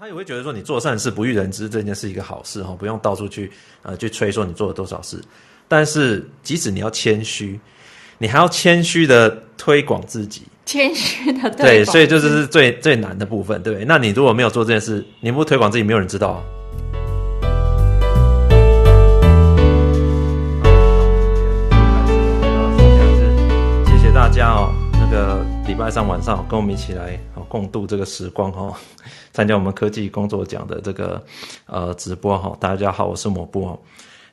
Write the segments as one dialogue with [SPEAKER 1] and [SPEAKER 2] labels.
[SPEAKER 1] 他也会觉得说你做善事不欲人知这件事一个好事哈，不用到处去呃去吹说你做了多少事。但是即使你要谦虚，你还要谦虚的推广自己，
[SPEAKER 2] 谦虚的
[SPEAKER 1] 对，所以这就是最最难的部分，对不对？那你如果没有做这件事，你不推广自己，没有人知道啊。谢谢大家哦，那个礼拜三晚上跟我们一起来。共度这个时光哈，参加我们科技工作奖的这个呃直播哈。大家好，我是抹布。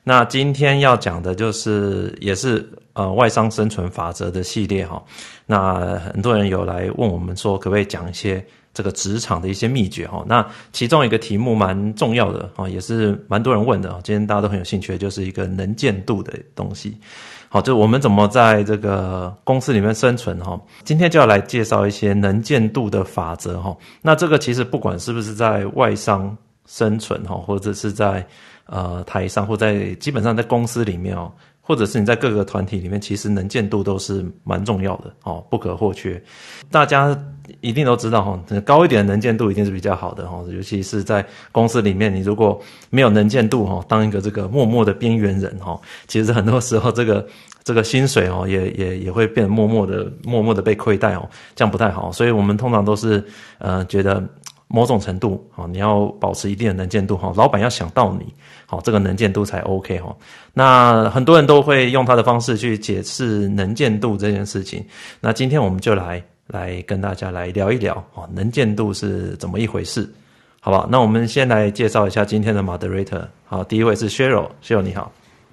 [SPEAKER 1] 那今天要讲的就是也是呃外商生存法则的系列哈。那很多人有来问我们说，可不可以讲一些这个职场的一些秘诀哈？那其中一个题目蛮重要的啊，也是蛮多人问的。今天大家都很有兴趣，就是一个能见度的东西。好，就我们怎么在这个公司里面生存哈？今天就要来介绍一些能见度的法则哈。那这个其实不管是不是在外商生存哈，或者是在呃台商，或在基本上在公司里面哦。或者是你在各个团体里面，其实能见度都是蛮重要的哦，不可或缺。大家一定都知道哈，高一点的能见度一定是比较好的哈，尤其是在公司里面，你如果没有能见度哈，当一个这个默默的边缘人哈，其实很多时候这个这个薪水哦，也也也会变默默的默默的被亏待哦，这样不太好。所以我们通常都是呃觉得。某种程度，好，你要保持一定的能见度，哈，老板要想到你，好，这个能见度才 OK，哈。那很多人都会用他的方式去解释能见度这件事情。那今天我们就来来跟大家来聊一聊，哦，能见度是怎么一回事，好不好？那我们先来介绍一下今天的 moderator，好，第一位是 Cheryl，Cheryl 你好。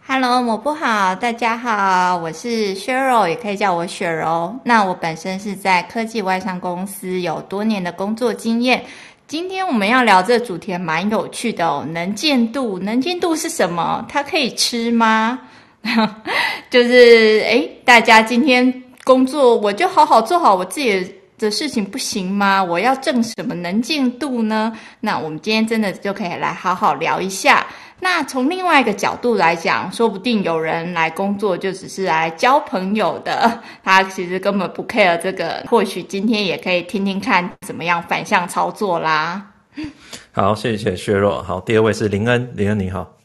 [SPEAKER 2] Hello，抹布好，大家好，我是 Cheryl，也可以叫我雪柔。那我本身是在科技外商公司有多年的工作经验。今天我们要聊这主题蛮有趣的哦，能见度，能见度是什么？它可以吃吗？就是诶，大家今天工作，我就好好做好我自己的事情不行吗？我要挣什么能见度呢？那我们今天真的就可以来好好聊一下。那从另外一个角度来讲，说不定有人来工作就只是来交朋友的，他其实根本不 care 这个。或许今天也可以听听看怎么样反向操作啦。
[SPEAKER 1] 好，谢谢削弱。好，第二位是林恩，林恩你好。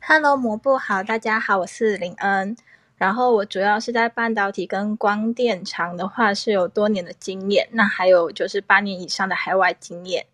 [SPEAKER 3] Hello，魔布好，大家好，我是林恩。然后我主要是在半导体跟光电厂的话是有多年的经验，那还有就是八年以上的海外经验。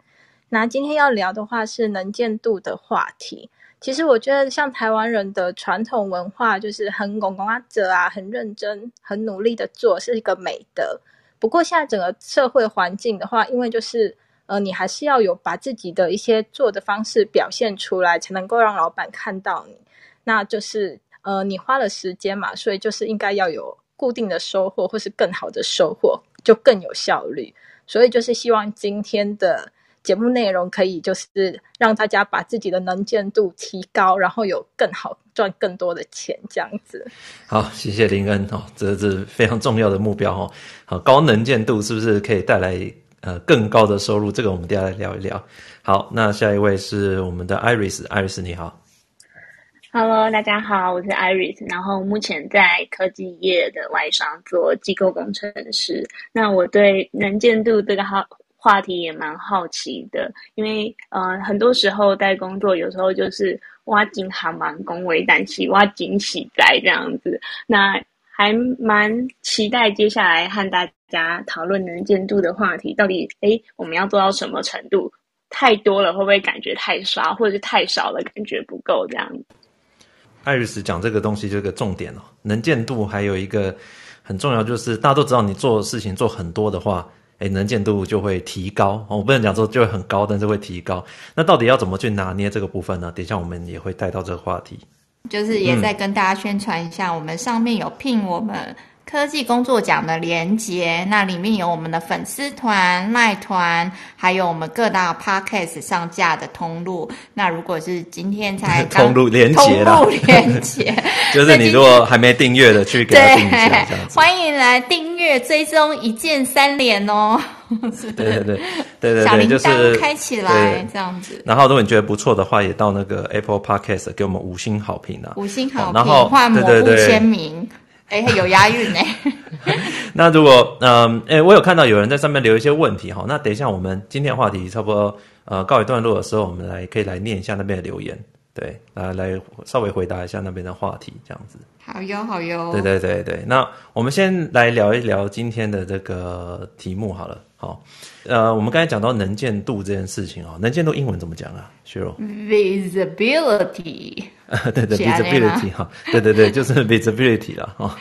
[SPEAKER 3] 那今天要聊的话是能见度的话题。其实我觉得，像台湾人的传统文化，就是很公公啊、者啊，很认真、很努力的做，是一个美德。不过现在整个社会环境的话，因为就是呃，你还是要有把自己的一些做的方式表现出来，才能够让老板看到你。那就是呃，你花了时间嘛，所以就是应该要有固定的收获，或是更好的收获，就更有效率。所以就是希望今天的。节目内容可以就是让大家把自己的能见度提高，然后有更好赚更多的钱，这样子。
[SPEAKER 1] 好，谢谢林恩哦，这是非常重要的目标哦。好，高能见度是不是可以带来呃更高的收入？这个我们等下来聊一聊。好，那下一位是我们的 Iris，Iris 你好。
[SPEAKER 4] Hello，大家好，我是 Iris，然后目前在科技业的外商做机构工程师。那我对能见度这个好。话题也蛮好奇的，因为呃，很多时候在工作，有时候就是挖井还蛮恭维，但是挖井起在这样子。那还蛮期待接下来和大家讨论能见度的话题，到底诶我们要做到什么程度？太多了会不会感觉太少，或者是太少了感觉不够这样子？
[SPEAKER 1] 艾瑞斯讲这个东西就是个重点哦，能见度还有一个很重要，就是大家都知道，你做事情做很多的话。诶，能见度就会提高。我不能讲说就会很高，但是会提高。那到底要怎么去拿捏这个部分呢？等一下我们也会带到这个话题。
[SPEAKER 2] 就是也在跟大家宣传一下，嗯、我们上面有聘我们。科技工作奖的连结，那里面有我们的粉丝团、赖团，还有我们各大 podcast 上架的通路。那如果是今天才
[SPEAKER 1] 通路连结啦，
[SPEAKER 2] 通路连结，
[SPEAKER 1] 就是你如果还没订阅的，去给他订一下，
[SPEAKER 2] 欢迎来订阅、追踪一键三连哦。
[SPEAKER 1] 对对对对对对，
[SPEAKER 2] 小铃铛
[SPEAKER 1] 就是
[SPEAKER 2] 开起来这样子。
[SPEAKER 1] 然后如果你觉得不错的话，也到那个 Apple Podcast 给我们五星好评啊，
[SPEAKER 2] 五星好评，
[SPEAKER 1] 然后
[SPEAKER 2] 换抹布签名。哎，有押韵呢。
[SPEAKER 1] 那如果嗯，哎，我有看到有人在上面留一些问题哈。那等一下，我们今天的话题差不多呃告一段落的时候，我们来可以来念一下那边的留言，对，来来稍微回答一下那边的话题，这样子。
[SPEAKER 2] 好哟，好哟。
[SPEAKER 1] 对对对对，那我们先来聊一聊今天的这个题目好了。好，呃，我们刚才讲到能见度这件事情哦，能见度英文怎么讲啊？薛柔
[SPEAKER 2] ？Visibility。
[SPEAKER 1] 对对，visibility 哈，对对对，就是 visibility 了哈。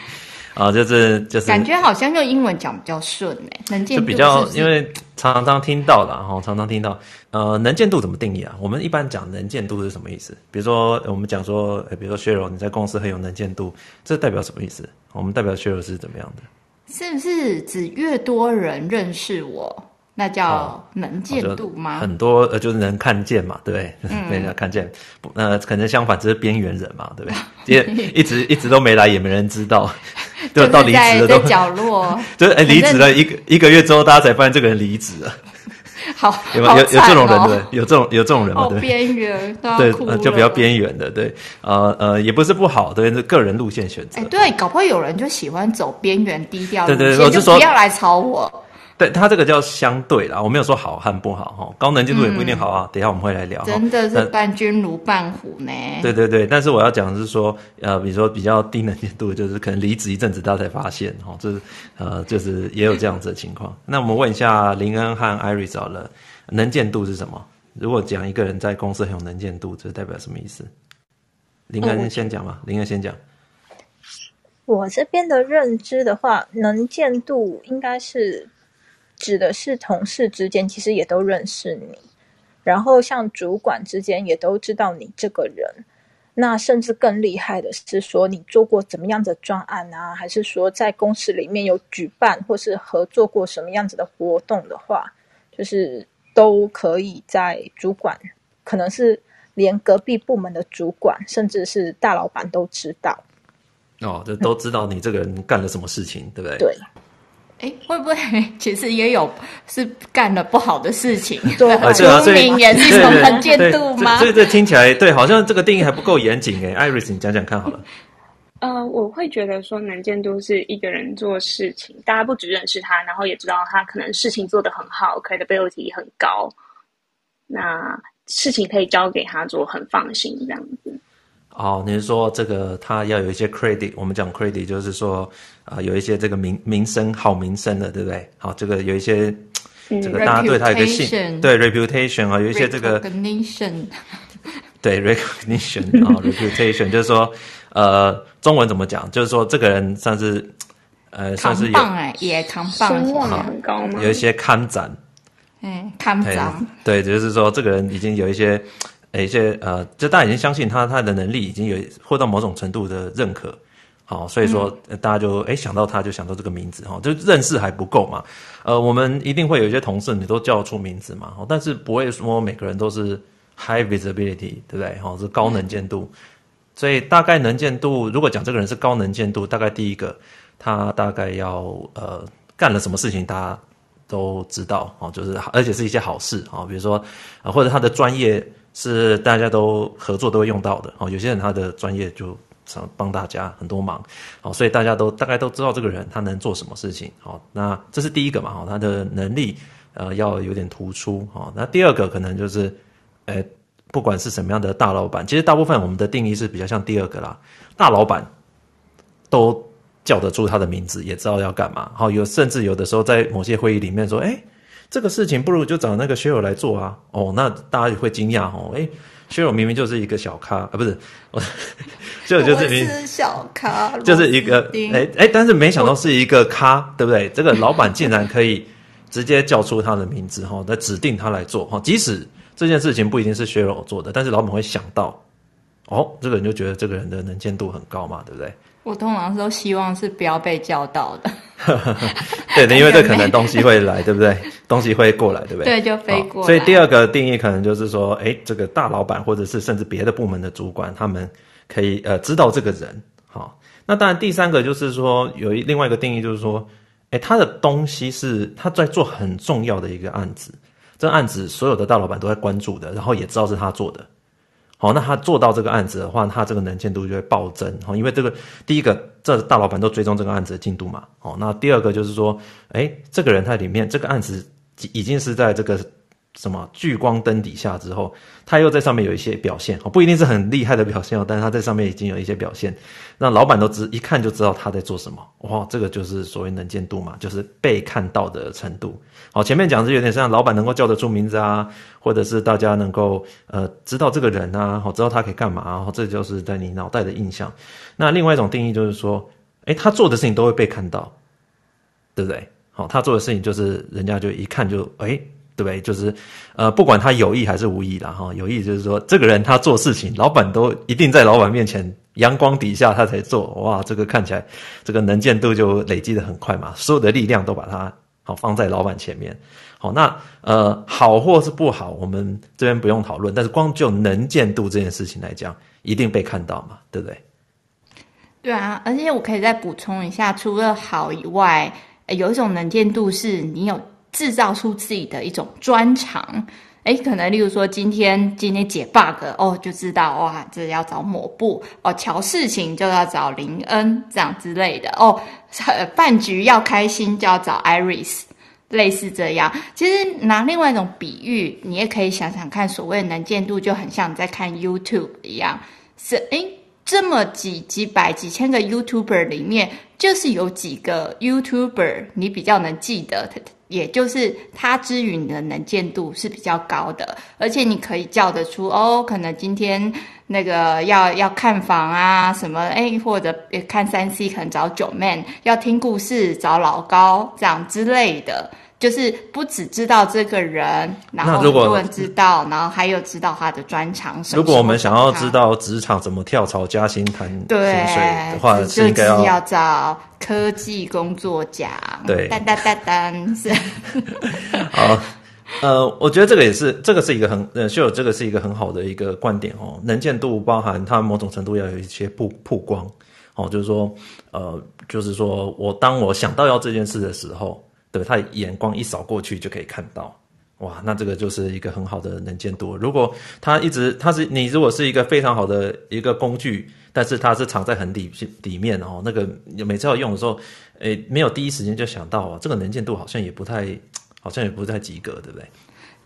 [SPEAKER 1] 啊，就是就是，
[SPEAKER 2] 感觉好像用英文讲比较顺诶，能见度
[SPEAKER 1] 比较，因为常常听到啦，哈，常常听到，呃，能见度怎么定义啊？我们一般讲能见度是什么意思？比如说我们讲说，比如说薛柔你在公司很有能见度，这代表什么意思？我们代表薛柔是怎么样的？
[SPEAKER 2] 是不是指越多人认识我？那叫能见度吗？
[SPEAKER 1] 哦、很多呃，就是能看见嘛，对不对？嗯、被人家看见，不呃，可能相反，只是边缘人嘛，对不对？也一直一直都没来，也没人知道，就到离职了都
[SPEAKER 2] 角落，
[SPEAKER 1] 就是哎，离职了一个一个月之后，大家才发现这个人离职了。
[SPEAKER 2] 好，
[SPEAKER 1] 有有有这种人对？有这种有这种人吗？对，
[SPEAKER 2] 边缘
[SPEAKER 1] 对，就比较边缘的，对，呃呃，也不是不好，对，是个人路线选择。
[SPEAKER 2] 哎，对，搞不好有人就喜欢走边缘低调，
[SPEAKER 1] 对对对，
[SPEAKER 2] 就不要来吵我。
[SPEAKER 1] 对，他这个叫相对啦，我没有说好和不好哈，高能见度也不一定好啊。嗯、等一下我们会来聊。
[SPEAKER 2] 真的是伴君如伴虎呢。
[SPEAKER 1] 对对对，但是我要讲的是说，呃，比如说比较低能见度，就是可能离职一阵子，大家才发现哈，就是呃，就是也有这样子的情况。那我们问一下林恩和 Iris 好了，能见度是什么？如果讲一个人在公司很有能见度，这代表什么意思？林恩先讲嘛，林恩先讲。
[SPEAKER 3] 我这边的认知的话，能见度应该是。指的是同事之间其实也都认识你，然后像主管之间也都知道你这个人。那甚至更厉害的是说，你做过怎么样的专案啊，还是说在公司里面有举办或是合作过什么样子的活动的话，就是都可以在主管，可能是连隔壁部门的主管，甚至是大老板都知道。
[SPEAKER 1] 哦，这都知道你这个人干了什么事情，对不对？
[SPEAKER 3] 对。
[SPEAKER 2] 哎，会不会 其实也有是干了不好的事情？
[SPEAKER 3] 对，
[SPEAKER 2] 出名也是一种能见度吗？
[SPEAKER 1] 所以这听起来对，好像这个定义还不够严谨哎。艾瑞斯你讲讲看好了。
[SPEAKER 4] 呃，我会觉得说能见度是一个人做事情，大家不只认识他，然后也知道他可能事情做得很好，credibility 很高，那事情可以交给他做，很放心这样子。
[SPEAKER 1] 哦，你是说这个他要有一些 credit？我们讲 credit 就是说啊、呃，有一些这个名名声、好名声的，对不对？好，这个有一些、嗯、这个大家对他有个信，对 reputation 啊，有一些这个
[SPEAKER 2] recognition，
[SPEAKER 1] 对 recognition 啊，reputation 就是说呃，中文怎么讲？就是说这个人算是呃，算是有
[SPEAKER 2] 哎，也扛棒，
[SPEAKER 4] 声望很高嘛？
[SPEAKER 1] 有一些看展，
[SPEAKER 2] 嗯，看展，
[SPEAKER 1] 对，就是说这个人已经有一些。一些呃，就大家已经相信他，他的能力已经有获到某种程度的认可，好，所以说大家就哎想到他就想到这个名字哈，就认识还不够嘛，呃，我们一定会有一些同事你都叫得出名字嘛，但是不会说每个人都是 high visibility，对不对？哈，是高能见度，所以大概能见度，如果讲这个人是高能见度，大概第一个他大概要呃干了什么事情，大家都知道。哦，就是而且是一些好事。啊，比如说啊或者他的专业。是大家都合作都会用到的哦。有些人他的专业就想帮大家很多忙，好，所以大家都大概都知道这个人他能做什么事情。好，那这是第一个嘛，哦，他的能力呃要有点突出。好，那第二个可能就是，呃，不管是什么样的大老板，其实大部分我们的定义是比较像第二个啦。大老板都叫得出他的名字，也知道要干嘛。好，有甚至有的时候在某些会议里面说，哎。这个事情不如就找那个薛友来做啊！哦，那大家也会惊讶哦。哎，薛友明明就是一个小咖啊，不是，我 就就是
[SPEAKER 2] 小咖，
[SPEAKER 1] 就是一个哎哎，但是没想到是一个咖，对不对？这个老板竟然可以直接叫出他的名字哈，那指定他来做哈。即使这件事情不一定是薛柔做的，但是老板会想到，哦，这个人就觉得这个人的能见度很高嘛，对不对？
[SPEAKER 2] 我通常都希望是不要被叫到的。
[SPEAKER 1] 对的，因为这可能东西会来，对不对？东西会过来，对不对？
[SPEAKER 2] 对，就飞过来。
[SPEAKER 1] 所以第二个定义可能就是说，哎，这个大老板或者是甚至别的部门的主管，他们可以呃知道这个人。好，那当然第三个就是说，有一另外一个定义就是说，哎，他的东西是他在做很重要的一个案子，这案子所有的大老板都在关注的，然后也知道是他做的。好，那他做到这个案子的话，他这个能见度就会暴增。哦，因为这个第一个，这大老板都追踪这个案子的进度嘛。哦，那第二个就是说，哎，这个人他里面这个案子已经是在这个什么聚光灯底下之后，他又在上面有一些表现，不一定是很厉害的表现哦，但是他在上面已经有一些表现，让老板都知一看就知道他在做什么。哇，这个就是所谓能见度嘛，就是被看到的程度。好，前面讲是有点像老板能够叫得出名字啊，或者是大家能够呃知道这个人啊，好知道他可以干嘛然后，这就是在你脑袋的印象。那另外一种定义就是说，哎，他做的事情都会被看到，对不对？好，他做的事情就是人家就一看就哎。对不对？就是，呃，不管他有意还是无意啦，哈，有意就是说，这个人他做事情，老板都一定在老板面前阳光底下他才做，哇，这个看起来这个能见度就累积的很快嘛，所有的力量都把它好放在老板前面，好，那呃，好或是不好，我们这边不用讨论，但是光就能见度这件事情来讲，一定被看到嘛，对不对？
[SPEAKER 2] 对啊，而且我可以再补充一下，除了好以外，有一种能见度是你有。制造出自己的一种专长，诶，可能例如说今天今天解 bug 哦，就知道哇，这要找抹布哦，乔事情就要找林恩这样之类的哦，饭局要开心就要找 Iris，类似这样。其实拿另外一种比喻，你也可以想想看，所谓能见度就很像你在看 YouTube 一样，是诶，这么几几百几千个 YouTuber 里面，就是有几个 YouTuber 你比较能记得。也就是他之于你的能见度是比较高的，而且你可以叫得出哦，可能今天那个要要看房啊什么，哎，或者看三 C 可能找九 man，要听故事找老高这样之类的。就是不只知道这个人，然后很多人知道，然后还有知道他的专长什么。
[SPEAKER 1] 如果我们想要知道职场怎么跳槽加薪谈薪水的话，是应该要
[SPEAKER 2] 要找科技工作奖。
[SPEAKER 1] 对，
[SPEAKER 2] 当当当当是。
[SPEAKER 1] 好，呃，我觉得这个也是，这个是一个很呃，就有这个是一个很好的一个观点哦。能见度包含它某种程度要有一些曝曝光哦，就是说，呃，就是说我当我想到要这件事的时候。对，他眼光一扫过去就可以看到，哇，那这个就是一个很好的能见度。如果他一直，他是你如果是一个非常好的一个工具，但是它是藏在很底底面哦，那个每次要用的时候，诶，没有第一时间就想到哦，这个能见度好像也不太，好像也不太及格，对不对？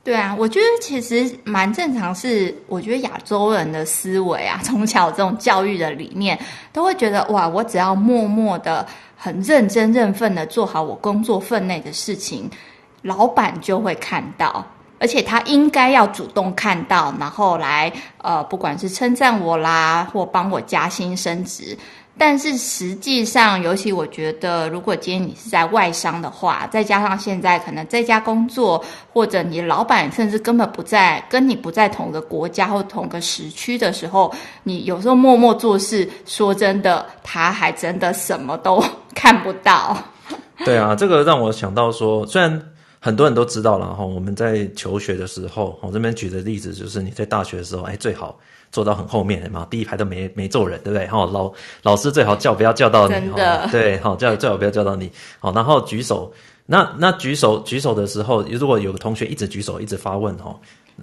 [SPEAKER 2] 对啊，我觉得其实蛮正常，是我觉得亚洲人的思维啊，从小这种教育的理念，都会觉得哇，我只要默默的。很认真、认份的做好我工作分内的事情，老板就会看到，而且他应该要主动看到，然后来呃，不管是称赞我啦，或帮我加薪升职。但是实际上，尤其我觉得，如果今天你是在外商的话，再加上现在可能在家工作，或者你老板甚至根本不在，跟你不在同个国家或同个时区的时候，你有时候默默做事，说真的，他还真的什么都 看不到。
[SPEAKER 1] 对啊，这个让我想到说，虽然很多人都知道了哈，我们在求学的时候，我这边举的例子就是你在大学的时候，哎，最好。坐到很后面嘛，第一排都没没坐人，对不对？哈，老老师最好叫不要叫到你，对，好叫最好不要叫到你，好，然后举手，那那举手举手的时候，如果有个同学一直举手一直发问，哈，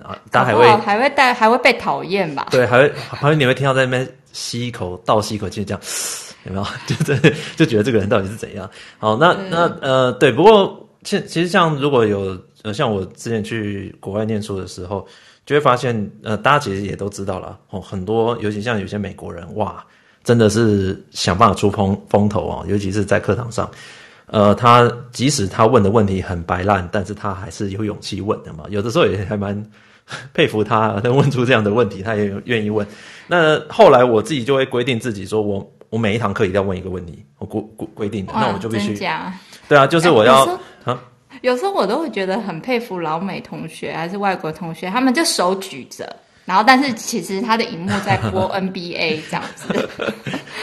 [SPEAKER 1] 啊，大家还会
[SPEAKER 2] 还会带还会被讨厌吧？
[SPEAKER 1] 对，还会还会你会听到在那边吸一口倒吸一口气这样，有没有？就这就觉得这个人到底是怎样？好，那那呃对，不过其其实像如果有呃像我之前去国外念书的时候。就会发现，呃，大家其实也都知道了哦，很多，尤其像有些美国人，哇，真的是想办法出风风头哦，尤其是在课堂上，呃，他即使他问的问题很白烂，但是他还是有勇气问的嘛。有的时候也还蛮 佩服他，能问出这样的问题，他也愿意问。那后来我自己就会规定自己说，我我每一堂课一定要问一个问题，我规规规定的，那我就必须，对啊，就是我要啊。
[SPEAKER 2] 有时候我都会觉得很佩服老美同学还是外国同学，他们就手举着，然后但是其实他的荧幕在播 NBA 这样子，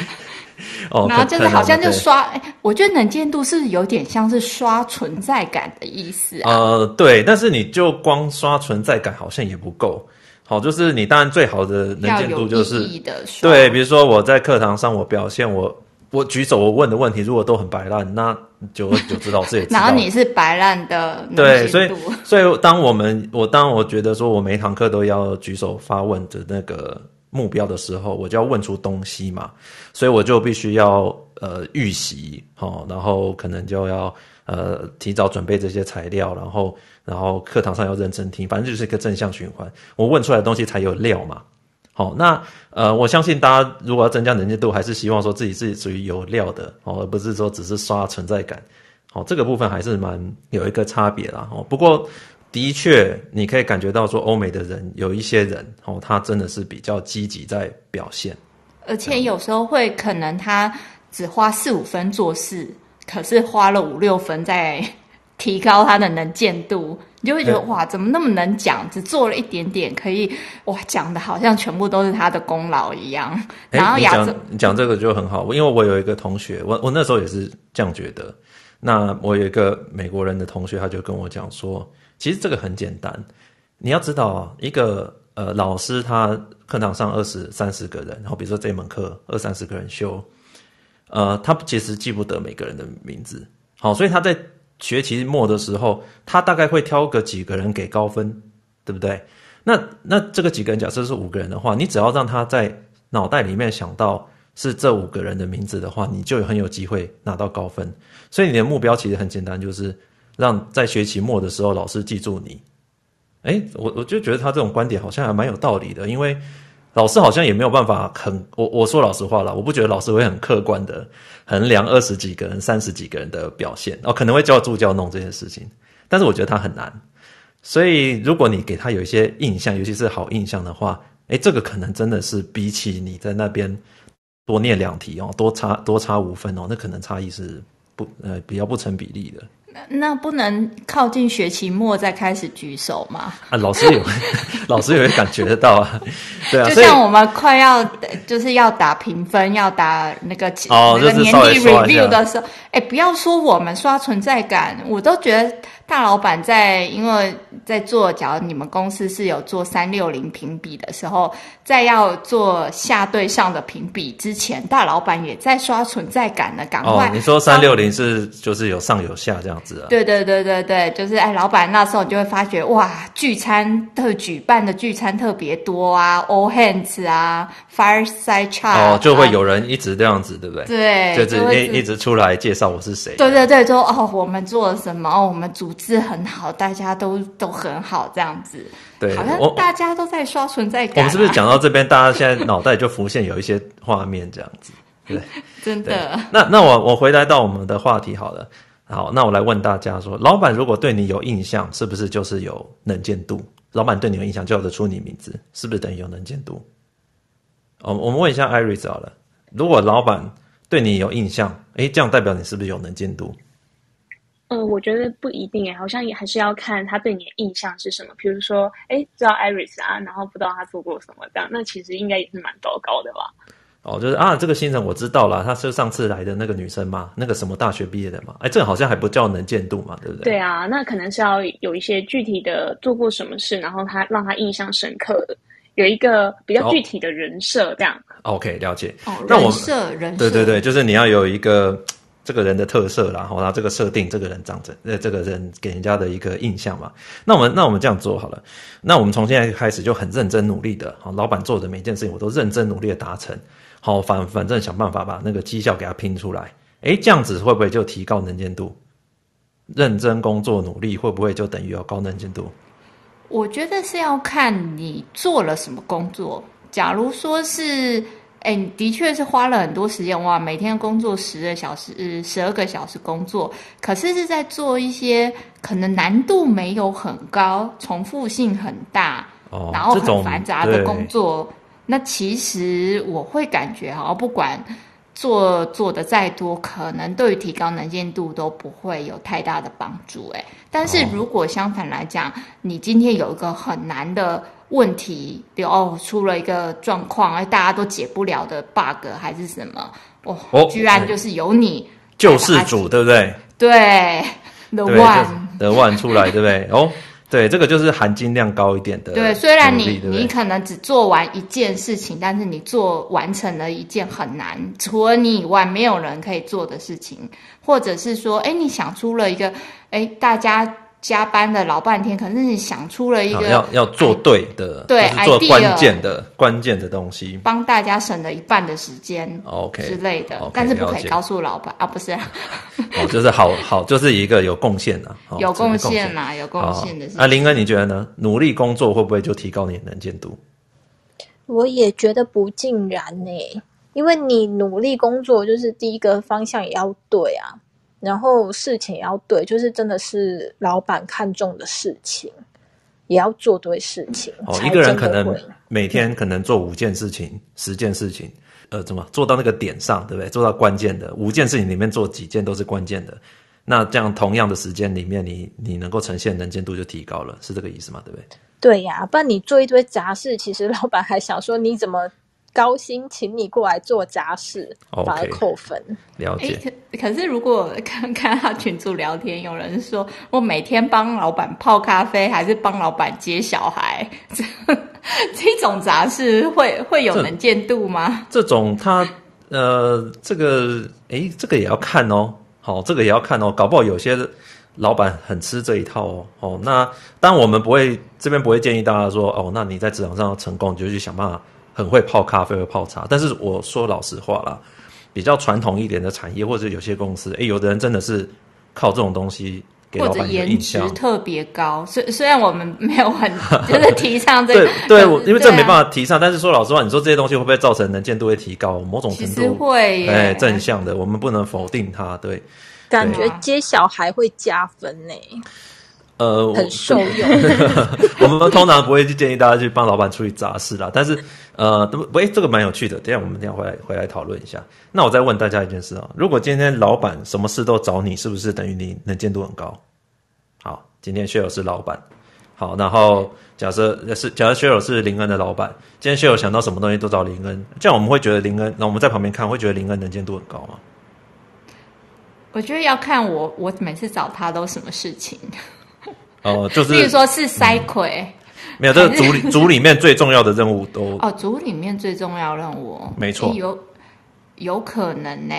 [SPEAKER 1] 哦，
[SPEAKER 2] 然后就是好像就刷，哎，我觉得能见度是有点像是刷存在感的意思啊。
[SPEAKER 1] 呃，对，但是你就光刷存在感好像也不够，好，就是你当然最好的能见度就是对，比如说我在课堂上我表现我。我举手，我问的问题如果都很白烂，那就就知道自己。
[SPEAKER 2] 然后你是白烂的，
[SPEAKER 1] 对，所以所以当我们我当我觉得说我每一堂课都要举手发问的那个目标的时候，我就要问出东西嘛，所以我就必须要呃预习，哦，然后可能就要呃提早准备这些材料，然后然后课堂上要认真听，反正就是一个正向循环。我问出来的东西才有料嘛。好，那呃，我相信大家如果要增加能见度，还是希望说自己自己属于有料的哦，而不是说只是刷存在感。好，这个部分还是蛮有一个差别啦。哦，不过的确你可以感觉到说，欧美的人有一些人哦，他真的是比较积极在表现，
[SPEAKER 2] 而且有时候会可能他只花四五分做事，可是花了五六分在提高他的能见度。你就会觉得哇，怎么那么能讲？只做了一点点，可以哇，讲的好像全部都是他的功劳一样。然后亚洲，
[SPEAKER 1] 你讲这个就很好，因为我有一个同学，我我那时候也是这样觉得。那我有一个美国人的同学，他就跟我讲说，其实这个很简单。你要知道，一个呃老师他课堂上二十三十个人，然后比如说这门课二三十个人修，呃，他其实记不得每个人的名字。好，所以他在。学期末的时候，他大概会挑个几个人给高分，对不对？那那这个几个人，假设是五个人的话，你只要让他在脑袋里面想到是这五个人的名字的话，你就很有机会拿到高分。所以你的目标其实很简单，就是让在学期末的时候老师记住你。诶，我我就觉得他这种观点好像还蛮有道理的，因为。老师好像也没有办法很，我我说老实话啦，我不觉得老师会很客观的衡量二十几个人、三十几个人的表现，哦，可能会叫助教弄这些事情，但是我觉得他很难。所以如果你给他有一些印象，尤其是好印象的话，诶，这个可能真的是比起你在那边多念两题哦，多差多差五分哦，那可能差异是不呃比较不成比例的。
[SPEAKER 2] 那不能靠近学期末再开始举手吗？
[SPEAKER 1] 啊，老师也会，老师也会感觉得到啊。对啊，
[SPEAKER 2] 就像我们快要就是要打评分，要打那个
[SPEAKER 1] 哦，
[SPEAKER 2] 那个年底 review 的时候，哎，不要说我们刷存在感，我都觉得。大老板在，因为在做，假如你们公司是有做三六零评比的时候，在要做下对上的评比之前，大老板也在刷存在感呢。赶快，
[SPEAKER 1] 哦、你说三六零是就是有上有下这样子啊？
[SPEAKER 2] 对对对对对，就是哎，老板那时候你就会发觉哇，聚餐特举办的聚餐特别多啊，all hands 啊，fireside chat
[SPEAKER 1] 哦，就会有人一直这样子，对不对？
[SPEAKER 2] 对，
[SPEAKER 1] 就是一一直出来介绍我是谁。
[SPEAKER 2] 对对对，说哦，我们做了什么？哦，我们组。是很好，大家都都很好，这样子，
[SPEAKER 1] 对，
[SPEAKER 2] 好像大家都在刷存在感啊。
[SPEAKER 1] 我们是不是讲到这边，大家现在脑袋就浮现有一些画面，这样子？对，
[SPEAKER 2] 真的。
[SPEAKER 1] 那那我我回来到我们的话题好了，好，那我来问大家说，老板如果对你有印象，是不是就是有能见度？老板对你有印象，叫得出你名字，是不是等于有能见度？哦，我们问一下 Iris 好了，如果老板对你有印象，诶，这样代表你是不是有能见度？
[SPEAKER 4] 呃，我觉得不一定诶，好像也还是要看他对你的印象是什么。比如说，哎，知道 Iris 啊，然后不知道他做过什么这样，那其实应该也是蛮糟糕的吧？
[SPEAKER 1] 哦，就是啊，这个新人我知道了，她是上次来的那个女生嘛，那个什么大学毕业的嘛，哎，这个好像还不叫能见度嘛，对不对？
[SPEAKER 4] 对啊，那可能是要有一些具体的做过什么事，然后他让他印象深刻的，有一个比较具体的人设这样。
[SPEAKER 1] 哦、OK，了解。
[SPEAKER 2] 哦，人设，人设，
[SPEAKER 1] 对对对，就是你要有一个。这个人的特色啦，然后他这个设定，这个人长着，呃，这个人给人家的一个印象嘛。那我们那我们这样做好了，那我们从现在开始就很认真努力的，好，老板做的每件事情我都认真努力的达成，好，反反正想办法把那个绩效给他拼出来。诶，这样子会不会就提高能见度？认真工作努力会不会就等于有高能见度？
[SPEAKER 2] 我觉得是要看你做了什么工作。假如说是。哎，的确是花了很多时间哇！每天工作十个小时，十二个小时工作，可是是在做一些可能难度没有很高、重复性很大，哦、然后很繁杂的工作。那其实我会感觉哈，不管做做的再多，可能对于提高能见度都不会有太大的帮助。哎，但是如果相反来讲，哦、你今天有一个很难的。问题，比如哦，出了一个状况，哎，大家都解不了的 bug 还是什么？哦，哦居然就是由你
[SPEAKER 1] 救世主，对不对？
[SPEAKER 2] 对，the one，the
[SPEAKER 1] one 出来，对不对？哦，对，这个就是含金量高一点的。
[SPEAKER 2] 对，虽然你你可能只做完一件事情，但是你做完成了一件很难，除了你以外没有人可以做的事情，或者是说，哎，你想出了一个，哎，大家。加班了老半天，可是你想出了一个
[SPEAKER 1] 要要做对的，对，是做关键的关键的东西，
[SPEAKER 2] 帮大家省了一半的时间
[SPEAKER 1] ，OK
[SPEAKER 2] 之类的
[SPEAKER 1] ，okay,
[SPEAKER 2] 但是不可以告诉老板啊，不是，
[SPEAKER 1] 哦，就是好好，就是一个有贡献的，
[SPEAKER 2] 有贡献啦，有贡献的。
[SPEAKER 1] 啊，林哥，你觉得呢？努力工作会不会就提高你的能见度？
[SPEAKER 3] 我也觉得不尽然呢，因为你努力工作，就是第一个方向也要对啊。然后事情也要对，就是真的是老板看重的事情，也要做对事情。
[SPEAKER 1] 哦，一个人可能每天可能做五件事情、嗯、十件事情，呃，怎么做到那个点上，对不对？做到关键的五件事情里面做几件都是关键的，那这样同样的时间里面你，你你能够呈现能见度就提高了，是这个意思吗？对不对？
[SPEAKER 3] 对呀、啊，不然你做一堆杂事，其实老板还想说你怎么？高薪请你过来做杂事，反而扣分。
[SPEAKER 1] Okay, 了解。
[SPEAKER 2] 可可是，如果 看看他群主聊天，有人说我每天帮老板泡咖啡，还是帮老板接小孩，这这种杂事会会有能见度吗？
[SPEAKER 1] 这，这种他呃，这个哎，这个也要看哦。好，这个也要看哦。搞不好有些老板很吃这一套哦。哦，那当然我们不会这边不会建议大家说哦，那你在职场上要成功，你就去想办法。很会泡咖啡，会泡茶，但是我说老实话啦，比较传统一点的产业或者有些公司，诶，有的人真的是靠这种东西给老板印象，
[SPEAKER 2] 或者颜值特别高。虽虽然我们没有很 就是提倡这个，
[SPEAKER 1] 对我，因为这没办法提倡。但是说老实话，你说这些东西会不会造成能见度会提高？某种程度
[SPEAKER 2] 会，
[SPEAKER 1] 哎，正向的，我们不能否定它。对，
[SPEAKER 3] 感觉接小孩会加分呢。
[SPEAKER 1] 呃，
[SPEAKER 3] 很受用。
[SPEAKER 1] 我们通常不会去建议大家去帮老板处理杂事啦，但是呃，不，诶，这个蛮有趣的。等一下我们等一下回来回来讨论一下。那我再问大家一件事啊，如果今天老板什么事都找你，是不是等于你能见度很高？好，今天 Cheryl 是老板，好，然后假设是假设 Cheryl 是林恩的老板，今天 Cheryl 想到什么东西都找林恩，这样我们会觉得林恩，那我们在旁边看会觉得林恩能见度很高吗？
[SPEAKER 2] 我觉得要看我我每次找他都什么事情。
[SPEAKER 1] 哦，就是，
[SPEAKER 2] 比如说是塞葵、嗯，
[SPEAKER 1] 没有，这个组里 组里面最重要的任务都
[SPEAKER 2] 哦，组里面最重要任务，
[SPEAKER 1] 没错，
[SPEAKER 2] 有有可能呢。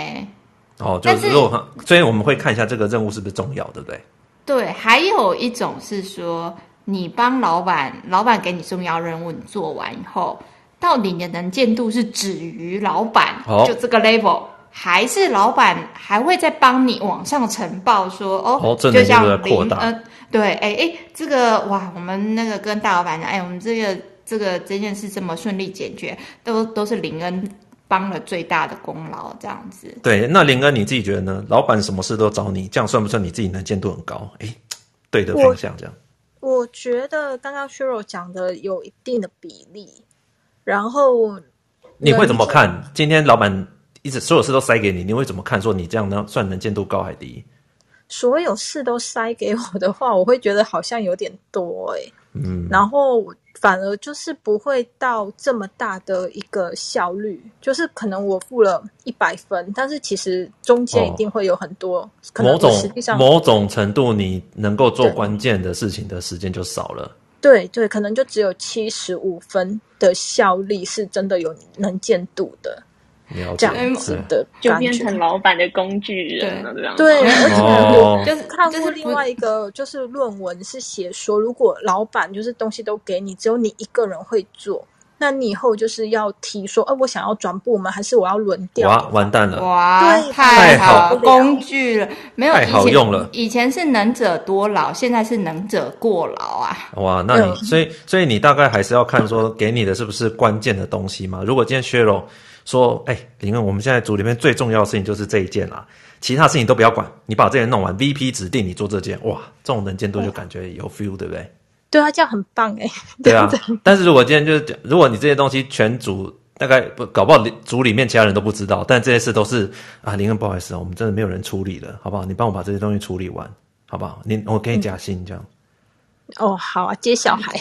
[SPEAKER 1] 哦，就是如果，所以我们会看一下这个任务是不是重要，对不对？
[SPEAKER 2] 对，还有一种是说，你帮老板，老板给你重要任务，你做完以后，到底你的能见度是止于老板，哦，就这个 level。还是老板还会再帮你往上呈报说哦，
[SPEAKER 1] 哦
[SPEAKER 2] 就像林呃对哎哎这个哇我们那个跟大老板讲哎我们这个这个这件事这么顺利解决都都是林恩帮了最大的功劳这样子。
[SPEAKER 1] 对，那林恩你自己觉得呢？老板什么事都找你，这样算不算你自己能见度很高？哎，对的方向这样。
[SPEAKER 3] 我，我觉得刚刚 Cheryl 讲的有一定的比例，然后
[SPEAKER 1] 你会怎么看？今天老板。一直所有事都塞给你，你会怎么看？说你这样呢，算能见度高还低？
[SPEAKER 3] 所有事都塞给我的话，我会觉得好像有点多哎、欸。嗯，然后反而就是不会到这么大的一个效率，就是可能我付了一百分，但是其实中间一定会有很多、
[SPEAKER 1] 某种某种程度你能够做关键的事情的时间就少了。
[SPEAKER 3] 对对，对，可能就只有七十五分的效力是真的有能见度的。这样子的
[SPEAKER 4] 就变成老板的工具人了，这样
[SPEAKER 3] 对。而且我就是看过另外一个就是论文是写说，如果老板就是东西都给你，只有你一个人会做，那你以后就是要提说，呃，我想要转部门，还是我要轮调？
[SPEAKER 1] 哇，完蛋了！
[SPEAKER 2] 哇，太好工具了，没有
[SPEAKER 1] 太好用了。
[SPEAKER 2] 以前是能者多劳，现在是能者过劳啊！
[SPEAKER 1] 哇，那你所以所以你大概还是要看说给你的是不是关键的东西嘛？如果今天削弱。说，哎、欸，林恩，我们现在组里面最重要的事情就是这一件啦，其他事情都不要管，你把这件弄完，VP 指定你做这件，哇，这种能见度就感觉有 feel，对不对？
[SPEAKER 3] 对啊，这样很棒哎。
[SPEAKER 1] 对啊，但是如果今天就是，如果你这些东西全组大概不搞不好，组里面其他人都不知道，但这些事都是啊，林恩，不好意思啊，我们真的没有人处理了，好不好？你帮我把这些东西处理完，好不好？你我给你加薪这样。嗯
[SPEAKER 3] 哦，好啊，接小孩，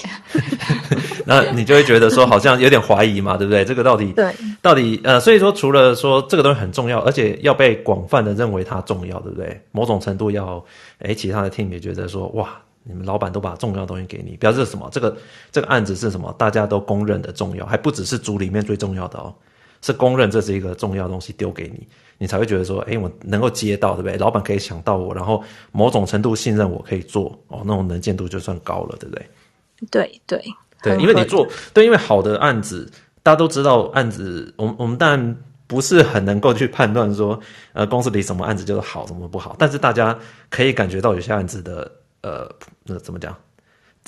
[SPEAKER 1] 那你就会觉得说好像有点怀疑嘛，对不对？这个到底
[SPEAKER 3] 对，
[SPEAKER 1] 到底呃，所以说除了说这个东西很重要，而且要被广泛的认为它重要，对不对？某种程度要，诶，其他的 team 也觉得说，哇，你们老板都把重要的东西给你，表示什么？这个这个案子是什么？大家都公认的重要，还不只是组里面最重要的哦，是公认这是一个重要的东西丢给你，你才会觉得说，哎，我能够接到，对不对？老板可以想到我，然后某种程度信任我可以做，哦，那种能见度就算高了，对不对？
[SPEAKER 3] 对对
[SPEAKER 1] 对，因为你做对，因为好的案子，大家都知道案子，我们我们当然不是很能够去判断说，呃，公司里什么案子就是好，什么不好，但是大家可以感觉到有些案子的，呃，那怎么讲？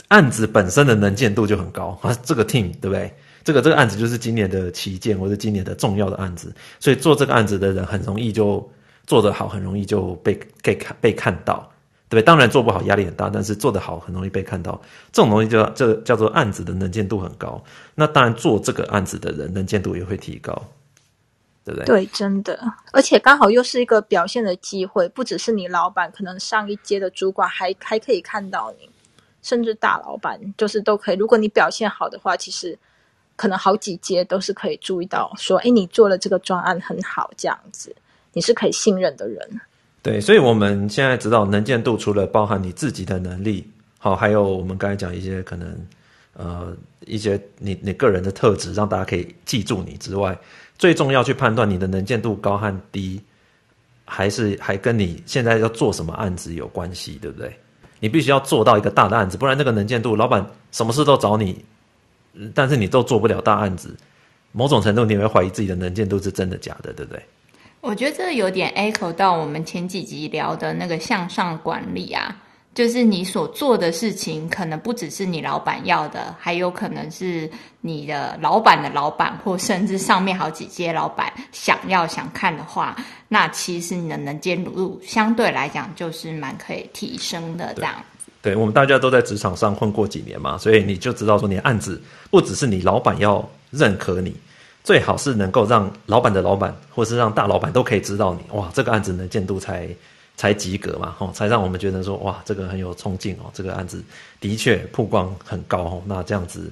[SPEAKER 1] 案子本身的能见度就很高啊，这个 team 对不对？这个这个案子就是今年的旗舰或者今年的重要的案子，所以做这个案子的人很容易就做得好，很容易就被被看被看到，对？当然做不好压力很大，但是做得好很容易被看到，这种东西就这叫做案子的能见度很高。那当然做这个案子的人能见度也会提高，对不对？
[SPEAKER 3] 对，真的，而且刚好又是一个表现的机会，不只是你老板，可能上一阶的主管还还可以看到你。甚至大老板就是都可以，如果你表现好的话，其实可能好几阶都是可以注意到，说，哎，你做了这个专案很好，这样子，你是可以信任的人。
[SPEAKER 1] 对，所以我们现在知道能见度除了包含你自己的能力，好，还有我们刚才讲一些可能，呃，一些你你个人的特质，让大家可以记住你之外，最重要去判断你的能见度高和低，还是还跟你现在要做什么案子有关系，对不对？你必须要做到一个大的案子，不然那个能见度，老板什么事都找你，但是你都做不了大案子，某种程度你会怀疑自己的能见度是真的假的，对不对？
[SPEAKER 2] 我觉得这有点 echo 到我们前几集聊的那个向上管理啊。就是你所做的事情，可能不只是你老板要的，还有可能是你的老板的老板，或甚至上面好几阶老板想要想看的话，那其实你的能见度相对来讲就是蛮可以提升的。这样子，
[SPEAKER 1] 对，我们大家都在职场上混过几年嘛，所以你就知道说，你的案子不只是你老板要认可你，最好是能够让老板的老板，或是让大老板都可以知道你，哇，这个案子能见度才。才及格嘛，吼，才让我们觉得说，哇，这个很有冲劲哦，这个案子的确曝光很高哦。那这样子，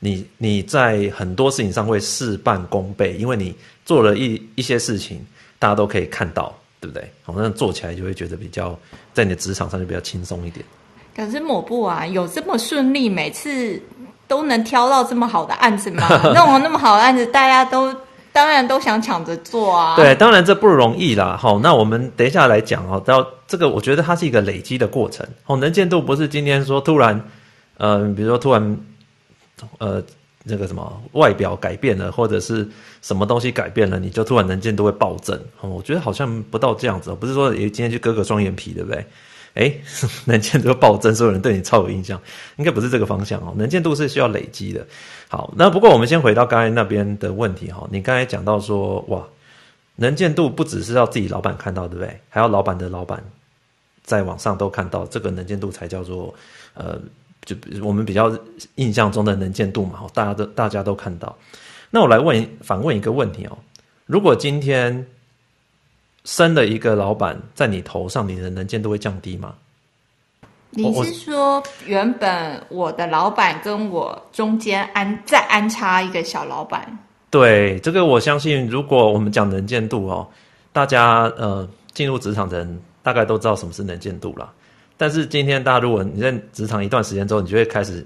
[SPEAKER 1] 你你在很多事情上会事半功倍，因为你做了一一些事情，大家都可以看到，对不对？好，那做起来就会觉得比较，在你的职场上就比较轻松一点。
[SPEAKER 2] 可是抹布啊，有这么顺利，每次都能挑到这么好的案子吗？那种那么好的案子，大家都。当然都想抢着做啊！
[SPEAKER 1] 对，当然这不容易啦。好，那我们等一下来讲哦。到这个，我觉得它是一个累积的过程。哦，能见度不是今天说突然，呃，比如说突然，呃，那个什么外表改变了，或者是什么东西改变了，你就突然能见度会暴增。哦，我觉得好像不到这样子，不是说诶今天去割个双眼皮，对不对？哎，能见度暴增，所有人对你超有印象，应该不是这个方向哦。能见度是需要累积的。好，那不过我们先回到刚才那边的问题哈。你刚才讲到说，哇，能见度不只是要自己老板看到，对不对？还要老板的老板在网上都看到，这个能见度才叫做呃，就我们比较印象中的能见度嘛。大家都大家都看到。那我来问反问一个问题哦，如果今天。升了一个老板在你头上，你的能见度会降低吗？
[SPEAKER 2] 你是说原本我的老板跟我中间安再安插一个小老板？
[SPEAKER 1] 对，这个我相信，如果我们讲能见度哦，大家呃进入职场的人大概都知道什么是能见度了。但是今天大家如果你在职场一段时间之后，你就会开始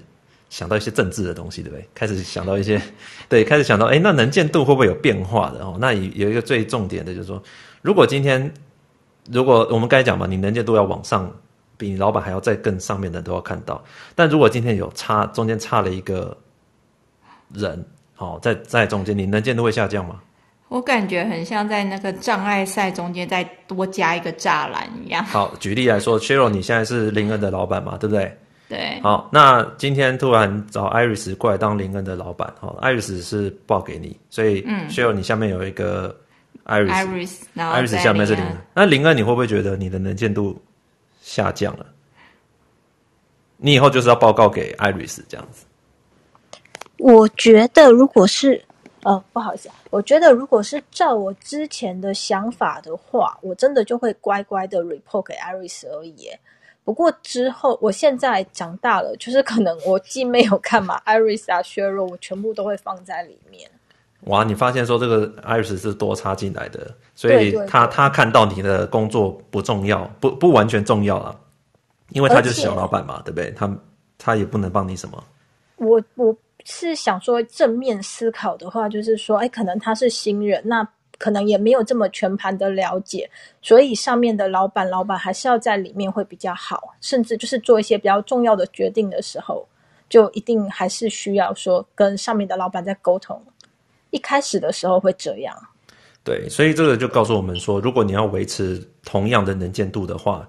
[SPEAKER 1] 想到一些政治的东西，对不对？开始想到一些，对，开始想到，哎，那能见度会不会有变化的哦？那有有一个最重点的就是说。如果今天，如果我们刚才讲嘛，你能见度要往上，比你老板还要再更上面的都要看到。但如果今天有差，中间差了一个人，好、哦，在在中间，你能见度会下降吗？
[SPEAKER 2] 我感觉很像在那个障碍赛中间再多加一个栅栏一样。
[SPEAKER 1] 好，举例来说，Cheryl，你现在是林恩的老板嘛，对不对？
[SPEAKER 2] 对。
[SPEAKER 1] 好，那今天突然找 Iris 过来当林恩的老板，好，Iris 是报给你，所以 Cheryl，你下面有一个。Iris，Iris，然后 Iris 下面是林恩。那林恩，你会不会觉得你的能见度下降了？你以后就是要报告给 Iris 这样子。
[SPEAKER 3] 我觉得，如果是呃，不好意思，我觉得如果是照我之前的想法的话，我真的就会乖乖的 report 给 Iris 而已。不过之后，我现在长大了，就是可能我既没有干嘛，Iris 啊，Cheryl，我全部都会放在里面。
[SPEAKER 1] 哇，你发现说这个 Iris 是多插进来的，所以他他看到你的工作不重要，不不完全重要了，因为他就是小老板嘛，对不对？他他也不能帮你什么。
[SPEAKER 3] 我我是想说正面思考的话，就是说，哎，可能他是新人，那可能也没有这么全盘的了解，所以上面的老板老板还是要在里面会比较好，甚至就是做一些比较重要的决定的时候，就一定还是需要说跟上面的老板在沟通。一开始的时候会这样。
[SPEAKER 1] 对，所以这个就告诉我们说，如果你要维持同样的能见度的话，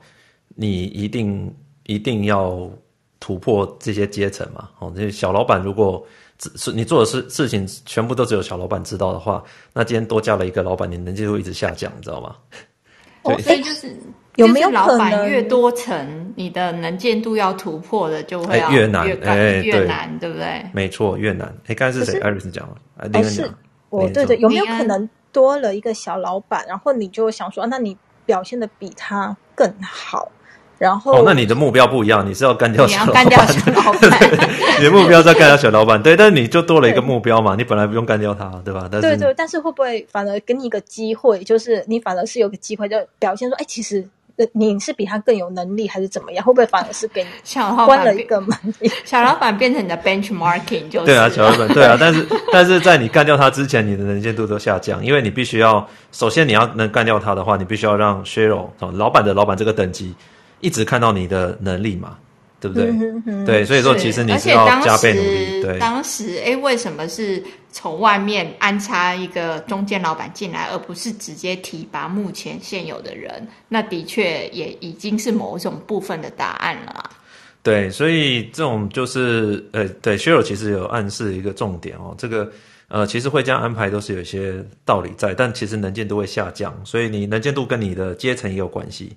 [SPEAKER 1] 你一定一定要突破这些阶层嘛。哦，这些小老板如果只是你做的事事情全部都只有小老板知道的话，那今天多加了一个老板，你能见度一直下降，你知道吗？
[SPEAKER 2] 哦，所以就是有没有老板越多层，你的能见度要突破的就会
[SPEAKER 1] 越难，哎，
[SPEAKER 2] 越难，对不对？
[SPEAKER 1] 没错，越难。哎，刚才是谁？艾瑞斯讲了，林恩讲。
[SPEAKER 3] 我对对，有没有可能？多了一个小老板，然后你就想说，那你表现的比他更好，然后
[SPEAKER 1] 哦，那你的目标不一样，你是要干掉小老 板，
[SPEAKER 2] 干掉小老板
[SPEAKER 1] 你的目标是要干掉小老板，对，但是你就多了一个目标嘛，你本来不用干掉他，对吧？但是
[SPEAKER 3] 对对，但是会不会反而给你一个机会，就是你反而是有个机会，就表现说，哎，其实。你是比他更有能力，还是怎么样？会不会反而是给你关了一个门？
[SPEAKER 2] 小老板变成你的 benchmarking 就是
[SPEAKER 1] 对啊，小老板对啊，但是但是在你干掉他之前，你的能见度都下降，因为你必须要首先你要能干掉他的话，你必须要让 Cheryl 老板的老板这个等级一直看到你的能力嘛。对不对？对，所以说其实你是要加倍努力。对，
[SPEAKER 2] 当时哎，为什么是从外面安插一个中间老板进来，而不是直接提拔目前现有的人？那的确也已经是某种部分的答案了。
[SPEAKER 1] 对，所以这种就是呃，对，Sheryl 其实有暗示一个重点哦，这个呃，其实会这样安排都是有一些道理在，但其实能见度会下降，所以你能见度跟你的阶层也有关系。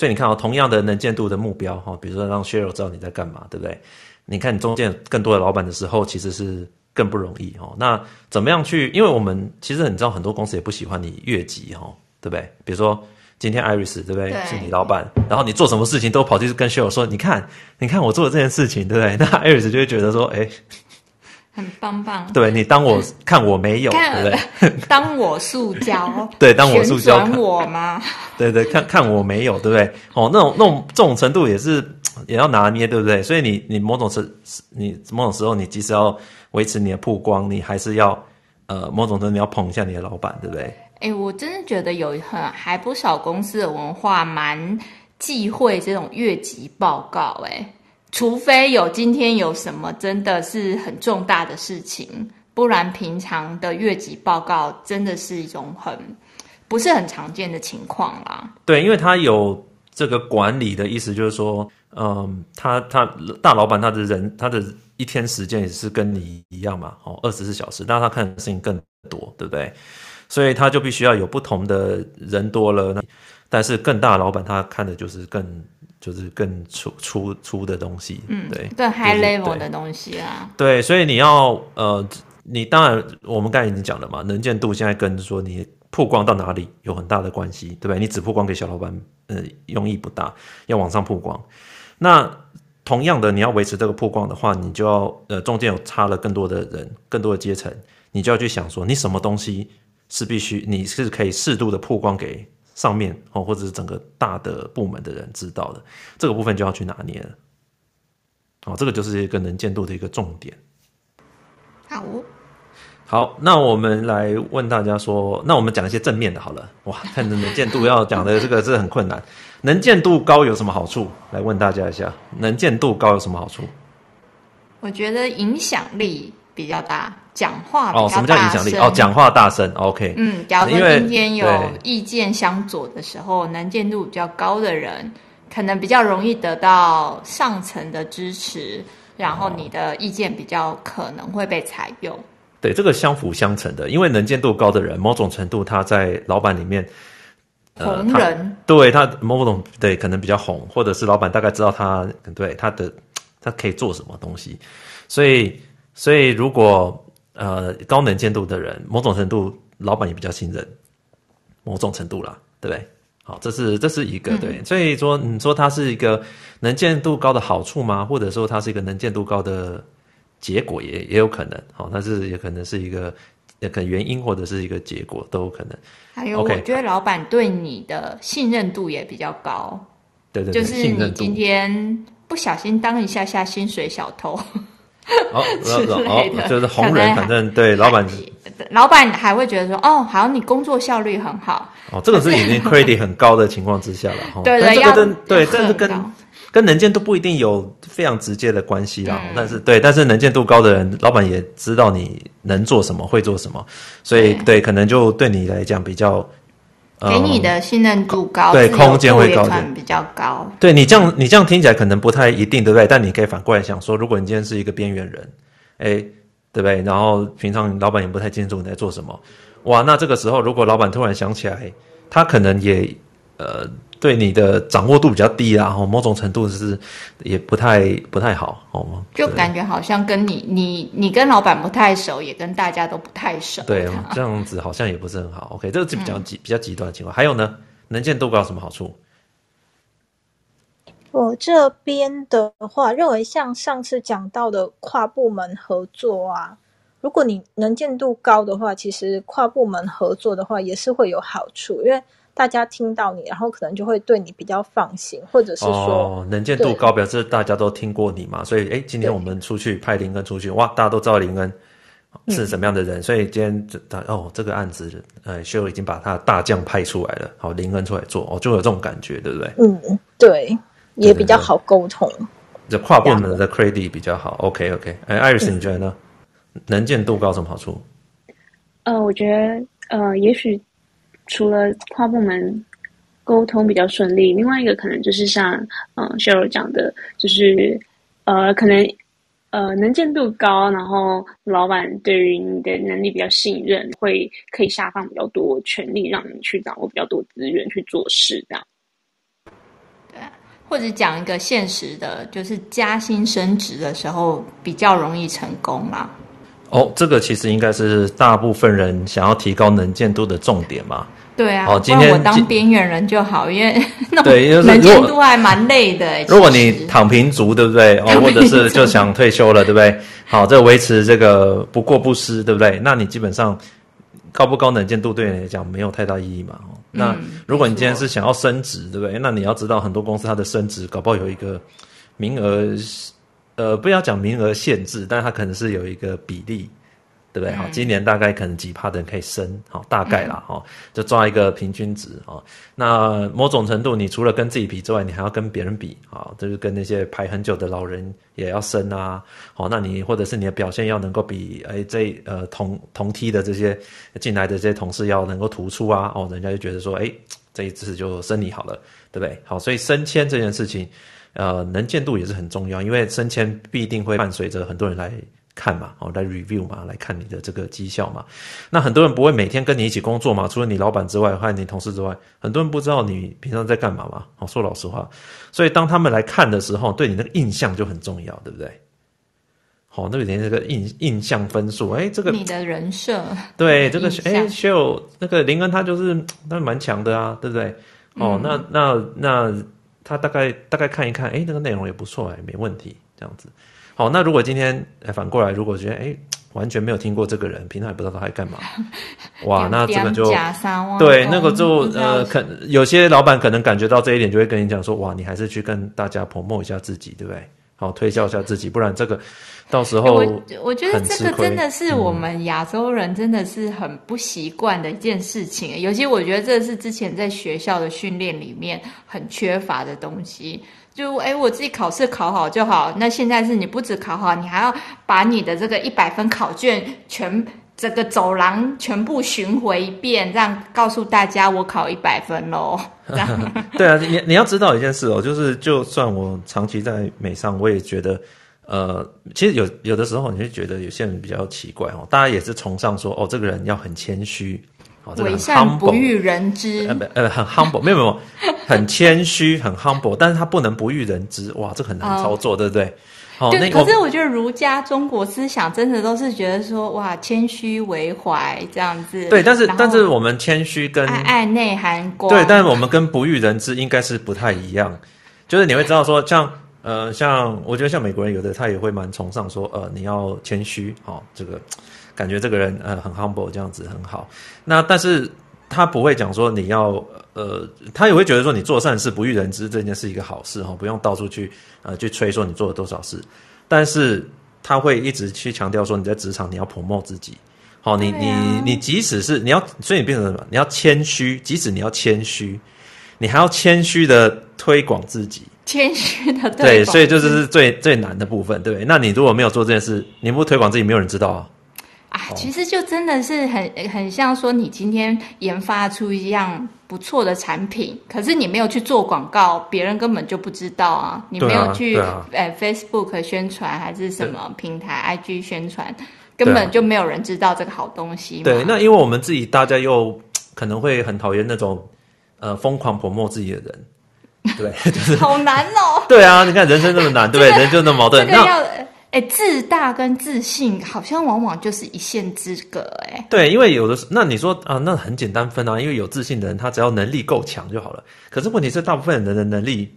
[SPEAKER 1] 所以你看哦，同样的能见度的目标哈，比如说让 Sheryl 知道你在干嘛，对不对？你看你中间更多的老板的时候，其实是更不容易哦。那怎么样去？因为我们其实你知道，很多公司也不喜欢你越级哈，对不对？比如说今天 Iris 对不对？对是你老板，然后你做什么事情都跑去跟 Sheryl 说，你看，你看我做的这件事情，对不对？那 Iris 就会觉得说，哎。
[SPEAKER 2] 很棒棒，
[SPEAKER 1] 对，你当我看我没有，对不 对？
[SPEAKER 2] 当我塑胶，
[SPEAKER 1] 对，当我塑
[SPEAKER 2] 胶，我吗？
[SPEAKER 1] 对对，看看我没有，对不对？哦，那种那种这种程度也是 也要拿捏，对不对？所以你你某种时你某种时候你即使要维持你的曝光，你还是要呃某种程度你要捧一下你的老板，对不对？
[SPEAKER 2] 哎，我真的觉得有很还不少公司的文化蛮忌讳这种越级报告，哎。除非有今天有什么真的是很重大的事情，不然平常的越级报告真的是一种很不是很常见的情况啦。
[SPEAKER 1] 对，因为他有这个管理的意思，就是说，嗯，他他大老板他的人他的一天时间也是跟你一样嘛，哦，二十四小时，但是他看的事情更多，对不对？所以他就必须要有不同的人多了，那但是更大老板他看的就是更。就是更粗粗粗的东西，嗯，对，
[SPEAKER 2] 更 high level 的东西啊。
[SPEAKER 1] 对，所以你要呃，你当然我们刚才已经讲了嘛，能见度现在跟说你曝光到哪里有很大的关系，对不对？你只曝光给小老板，呃，用意不大，要往上曝光。那同样的，你要维持这个曝光的话，你就要呃中间有差了更多的人，更多的阶层，你就要去想说，你什么东西是必须你是可以适度的曝光给。上面哦，或者是整个大的部门的人知道的这个部分就要去拿捏了。哦，这个就是一个能见度的一个重点。
[SPEAKER 2] 好，
[SPEAKER 1] 好，那我们来问大家说，那我们讲一些正面的，好了。哇，看着能见度要讲的这个是 很困难。能见度高有什么好处？来问大家一下，能见度高有什么好处？
[SPEAKER 2] 我觉得影响力比较大。讲话
[SPEAKER 1] 哦，什么叫影响力？哦，讲话大声，OK。
[SPEAKER 2] 嗯，假如说今天有意见相左的时候，能见度比较高的人，可能比较容易得到上层的支持，然后你的意见比较可能会被采用。
[SPEAKER 1] 对，这个相辅相成的，因为能见度高的人，某种程度他在老板里面，
[SPEAKER 2] 呃、红人，
[SPEAKER 1] 他对他某种对可能比较红，或者是老板大概知道他对他的他可以做什么东西，所以所以如果。呃，高能见度的人，某种程度老板也比较信任，某种程度啦，对不对？好，这是这是一个对，嗯、所以说你说它是一个能见度高的好处吗？或者说它是一个能见度高的结果也，也也有可能。好，但是也可能是一个也可能原因或者是一个结果都有可能。
[SPEAKER 2] 还有，我觉得老板对你的信任度也比较高。
[SPEAKER 1] 对对对，
[SPEAKER 2] 就是你今天不小心当一下下薪水小偷。
[SPEAKER 1] 哦，
[SPEAKER 2] 之类的
[SPEAKER 1] 哦，就是红人，反正对老板，
[SPEAKER 2] 老板还会觉得说，哦，好，你工作效率很好。
[SPEAKER 1] 哦，这个是已经 credit 很高的情况之下了哈。
[SPEAKER 2] 对对，
[SPEAKER 1] 这个跟对，但是跟跟能见度不一定有非常直接的关系啦。
[SPEAKER 2] 嗯、
[SPEAKER 1] 但是对，但是能见度高的人，老板也知道你能做什么，会做什么，所以，对，可能就对你来讲比较。
[SPEAKER 2] 给你的信任度高，
[SPEAKER 1] 对，空间会高点，
[SPEAKER 2] 比较高。
[SPEAKER 1] 对你这样，你这样听起来可能不太一定，对不对？但你可以反过来想说，如果你今天是一个边缘人，哎，对不对？然后平常老板也不太清楚你在做什么，哇，那这个时候如果老板突然想起来，他可能也呃。对你的掌握度比较低啦，吼，某种程度是也不太不太好，好吗？
[SPEAKER 2] 就感觉好像跟你你你跟老板不太熟，也跟大家都不太熟。
[SPEAKER 1] 对，这样子好像也不是很好。OK，这个是比较极、嗯、比较极端的情况。还有呢，能见度高有什么好处？
[SPEAKER 3] 我这边的话，认为像上次讲到的跨部门合作啊，如果你能见度高的话，其实跨部门合作的话也是会有好处，因为。大家听到你，然后可能就会对你比较放心，或者是说，
[SPEAKER 1] 哦，能见度高，表示大家都听过你嘛。所以，哎，今天我们出去派林恩出去，哇，大家都知道林恩是什么样的人。嗯、所以今天这，哦，这个案子，呃，秀已经把他大将派出来了，好，林恩出来做，哦，就有这种感觉，对不对？
[SPEAKER 3] 嗯，对，也比较好沟通。
[SPEAKER 1] 这跨部门的 credit 比较好。OK，OK，哎，Iris，你觉得呢？嗯、能见度高有什么好处？
[SPEAKER 4] 呃，我觉得，呃，也许。除了跨部门沟通比较顺利，另外一个可能就是像嗯 Sheryl 讲的，就是呃可能呃能见度高，然后老板对于你的能力比较信任，会可以下放比较多权力，让你去掌握比较多资源去做事，这样。
[SPEAKER 2] 对，或者讲一个现实的，就是加薪升职的时候比较容易成功嘛。
[SPEAKER 1] 哦，这个其实应该是大部分人想要提高能见度的重点嘛。
[SPEAKER 2] 对啊，哦，今天我当边缘人就好，因为 那
[SPEAKER 1] 对，
[SPEAKER 2] 能见度还蛮累的。
[SPEAKER 1] 如果你躺平族，对不对？哦，或者是就想退休了，对不对？好，这维持这个不过不失，对不对？那你基本上高不高能见度对你来讲没有太大意义嘛。哦，那如果你今天是想要升职，对不对？那你要知道很多公司它的升职搞不好有一个名额，呃，不要讲名额限制，但它可能是有一个比例。对不对？好、嗯，今年大概可能几趴的人可以升，好，大概啦，哈、嗯，就抓一个平均值啊。那某种程度，你除了跟自己比之外，你还要跟别人比啊，就是跟那些排很久的老人也要升啊。好，那你或者是你的表现要能够比哎这呃同同梯的这些进来的这些同事要能够突出啊。哦，人家就觉得说，哎，这一次就升你好了，对不对？好，所以升迁这件事情，呃，能见度也是很重要，因为升迁必定会伴随着很多人来。看嘛，哦，来 review 嘛，来看你的这个绩效嘛。那很多人不会每天跟你一起工作嘛，除了你老板之外，还有你同事之外，很多人不知道你平常在干嘛嘛。哦，说老实话，所以当他们来看的时候，对你那个印象就很重要，对不对？好，那个连这个印印象分数，哎，这个
[SPEAKER 2] 你的人设，
[SPEAKER 1] 对这个哎秀那个林恩他就是那蛮强的啊，对不对？哦，嗯、那那那他大概大概看一看，哎，那个内容也不错，哎，没问题，这样子。好，那如果今天反过来，如果觉得哎，完全没有听过这个人，平常也不知道他在干嘛，哇，那这个就对，那个就呃，可有些老板可能感觉到这一点，就会跟你讲说，哇，你还是去跟大家 promote 一下自己，对不对？好，推销一下自己，不然这个到时候
[SPEAKER 2] 我我觉得这个真的是我们亚洲人真的是很不习惯的一件事情，嗯、尤其我觉得这是之前在学校的训练里面很缺乏的东西。就哎，我自己考试考好就好。那现在是你不止考好，你还要把你的这个一百分考卷全这个走廊全部巡回一遍，这样告诉大家我考一百分喽。
[SPEAKER 1] 对啊，你你要知道一件事哦，就是就算我长期在美上，我也觉得，呃，其实有有的时候你会觉得有些人比较奇怪哦，大家也是崇尚说哦，这个人要很谦虚。
[SPEAKER 2] 伪善不欲人知，
[SPEAKER 1] 呃呃，很 humble，没有没有，很谦虚，很 humble，但是他不能不欲人知，哇，这很难操作，对不对？
[SPEAKER 2] 哦，对。可是我觉得儒家中国思想真的都是觉得说，哇，谦虚为怀这样子。
[SPEAKER 1] 对，但是但是我们谦虚跟
[SPEAKER 2] 爱爱内涵光，
[SPEAKER 1] 对，但是我们跟不欲人知应该是不太一样，就是你会知道说，像呃，像我觉得像美国人有的他也会蛮崇尚说，呃，你要谦虚，哦，这个。感觉这个人呃很 humble，这样子很好。那但是他不会讲说你要呃，他也会觉得说你做善事不欲人知这件事一个好事哈，不用到处去呃去吹说你做了多少事。但是他会一直去强调说你在职场你要 promote 自己。好，你、啊、你你即使是你要，所以你变成什么？你要谦虚，即使你要谦虚，你还要谦虚的推广自己。
[SPEAKER 2] 谦虚的
[SPEAKER 1] 对，所以这就是最最难的部分，对。那你如果没有做这件事，你不推广自己，没有人知道啊。
[SPEAKER 2] 啊，其实就真的是很很像说，你今天研发出一样不错的产品，可是你没有去做广告，别人根本就不知道啊。你没有去、啊啊呃、Facebook 宣传还是什么平台 IG 宣传。根本就没有人知道这个好东西。
[SPEAKER 1] 对，那因为我们自己大家又可能会很讨厌那种呃疯狂 promote 自己的人，对，就是
[SPEAKER 2] 好难哦。
[SPEAKER 1] 对啊，你看人生这么难，对不对？人就那么矛盾。
[SPEAKER 2] 这个要哎，自大跟自信好像往往就是一线之隔哎。
[SPEAKER 1] 对，因为有的那你说啊，那很简单分啊，因为有自信的人，他只要能力够强就好了。可是问题是，大部分人的能力。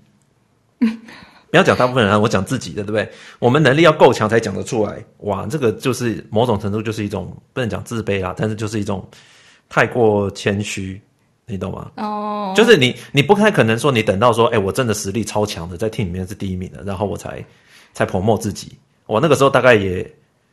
[SPEAKER 1] 不要讲大部分人，我讲自己的，对不对？我们能力要够强才讲得出来。哇，这个就是某种程度就是一种不能讲自卑啦，但是就是一种太过谦虚，你懂吗？哦，oh. 就是你你不太可能说你等到说，哎，我真的实力超强的，在 team 里面是第一名的，然后我才才 promote 自己。我那个时候大概也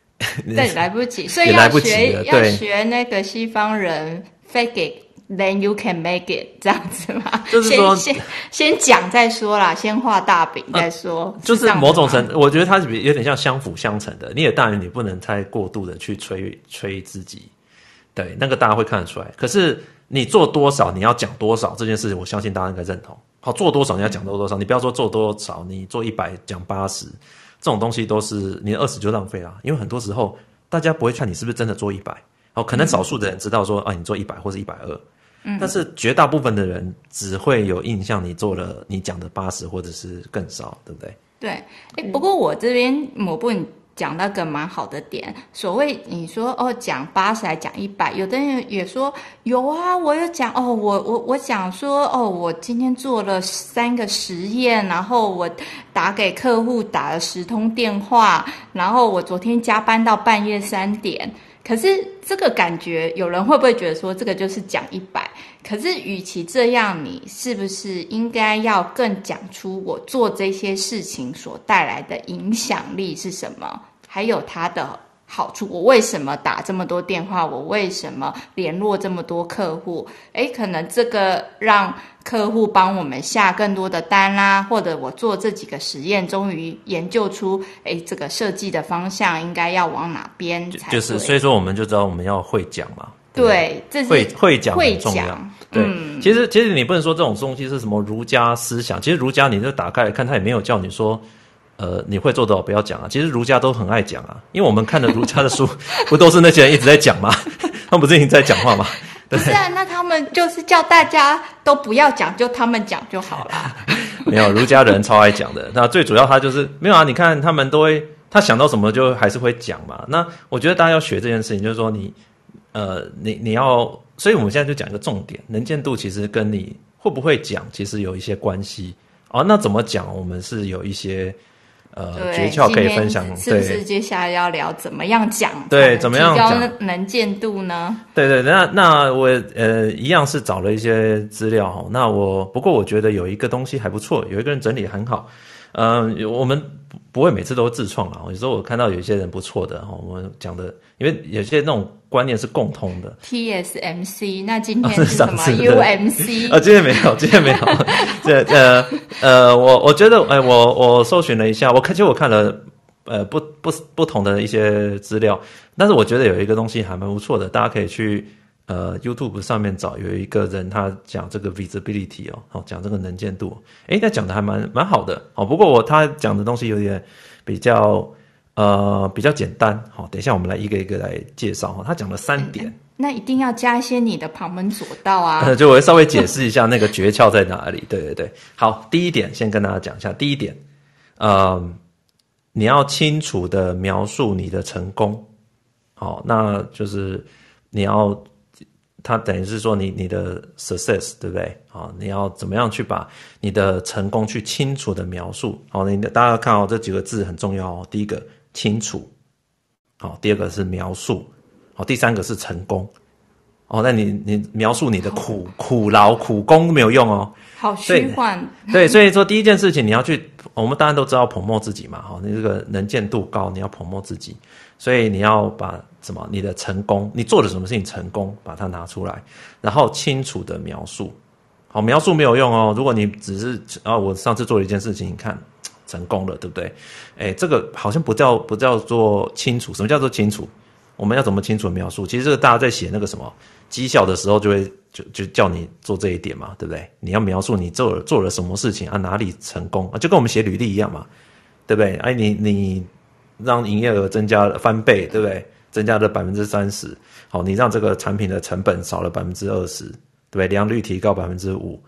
[SPEAKER 2] 对来不及，所以要学要学那个西方人 fake it。Then you can make it 这样子嘛？
[SPEAKER 1] 就是说，
[SPEAKER 2] 先先讲再说啦，先画大饼再说。
[SPEAKER 1] 呃、就是某种程，我觉得它是有点像相辅相成的。你也当然，你不能太过度的去吹吹自己，对，那个大家会看得出来。可是你做多少，你要讲多少这件事情，我相信大家应该认同。好，做多少你要讲多多少，你不要说做多少，你做一百讲八十，这种东西都是你的二十就浪费了。因为很多时候大家不会看你是不是真的做一百，哦，可能少数的人知道说、嗯、啊，你做一百或是一百二。但是绝大部分的人只会有印象，你做了你讲的八十或者是更少，对不对？
[SPEAKER 2] 对，哎，不过我这边某部分讲那个蛮好的点，所谓你说哦讲八十还讲一百，有的人也说有啊，我有讲哦，我我我讲说哦，我今天做了三个实验，然后我打给客户打了十通电话，然后我昨天加班到半夜三点。可是这个感觉，有人会不会觉得说这个就是讲一百？可是与其这样，你是不是应该要更讲出我做这些事情所带来的影响力是什么？还有它的。好处，我为什么打这么多电话？我为什么联络这么多客户？诶，可能这个让客户帮我们下更多的单啦，或者我做这几个实验，终于研究出，诶，这个设计的方向应该要往哪边才？
[SPEAKER 1] 就是，所以说我们就知道我们要会讲嘛。
[SPEAKER 2] 对，这是
[SPEAKER 1] 会会讲很重要。
[SPEAKER 2] 会讲
[SPEAKER 1] 对，
[SPEAKER 2] 嗯、
[SPEAKER 1] 其实其实你不能说这种东西是什么儒家思想，其实儒家你就打开来看，他也没有叫你说。呃，你会做多少不要讲啊。其实儒家都很爱讲啊，因为我们看的儒家的书，不都是那些人一直在讲吗？他们不是一直在讲话吗？对
[SPEAKER 2] 不是啊，那他们就是叫大家都不要讲，就他们讲就好了。
[SPEAKER 1] 没有，儒家的人超爱讲的。那最主要他就是没有啊。你看他们都会，他想到什么就还是会讲嘛。那我觉得大家要学这件事情，就是说你呃，你你要，所以我们现在就讲一个重点，能见度其实跟你会不会讲其实有一些关系哦。那怎么讲？我们是有一些。呃，诀窍可以分享，
[SPEAKER 2] 是不是接下来要聊怎么样讲？
[SPEAKER 1] 对，怎么
[SPEAKER 2] 样高能见度呢？
[SPEAKER 1] 对对，那那我呃一样是找了一些资料哈。那我不过我觉得有一个东西还不错，有一个人整理很好。嗯、呃，我们不会每次都自创啊。有时候我看到有一些人不错的哈，我们讲的，因为有些那种观念是共通的。
[SPEAKER 2] TSMC，那今天是什么？UMC？
[SPEAKER 1] 啊，今天没有，今天没有。这呃 呃，我我觉得，哎、呃，我我搜寻了一下，我看其实我看了呃不不不同的一些资料，但是我觉得有一个东西还蛮不错的，大家可以去。呃，YouTube 上面找有一个人，他讲这个 visibility 哦，哦讲这个能见度，诶，他讲的还蛮蛮好的哦。不过我他讲的东西有点比较呃比较简单，好，等一下我们来一个一个来介绍哈。他讲了三点，嗯，
[SPEAKER 2] 那一定要加一些你的旁门左道啊。
[SPEAKER 1] 就我会稍微解释一下那个诀窍在哪里。对对对，好，第一点先跟大家讲一下，第一点，呃，你要清楚的描述你的成功，好，那就是你要。它等于是说你你的 success 对不对？啊，你要怎么样去把你的成功去清楚的描述？好，你大家看哦，这几个字很重要哦。第一个清楚，好，第二个是描述，好，第三个是成功，哦，那你你描述你的苦苦劳苦功没有用哦，
[SPEAKER 2] 好虚幻。
[SPEAKER 1] 对，所以说第一件事情你要去，我们当然都知道 promote 自己嘛，哈，你这个能见度高，你要 promote 自己，所以你要把什么你的成功，你做了什么事情成功，把它拿出来，然后清楚的描述。好，描述没有用哦，如果你只是啊，我上次做了一件事情，你看成功了，对不对？哎，这个好像不叫不叫做清楚，什么叫做清楚？我们要怎么清楚的描述？其实这个大家在写那个什么。绩效的时候就会就就叫你做这一点嘛，对不对？你要描述你做了做了什么事情啊，哪里成功啊，就跟我们写履历一样嘛，对不对？哎，你你让营业额增加了翻倍，对不对？增加了百分之三十，好，你让这个产品的成本少了百分之二十，对不对？良率提高百分之五。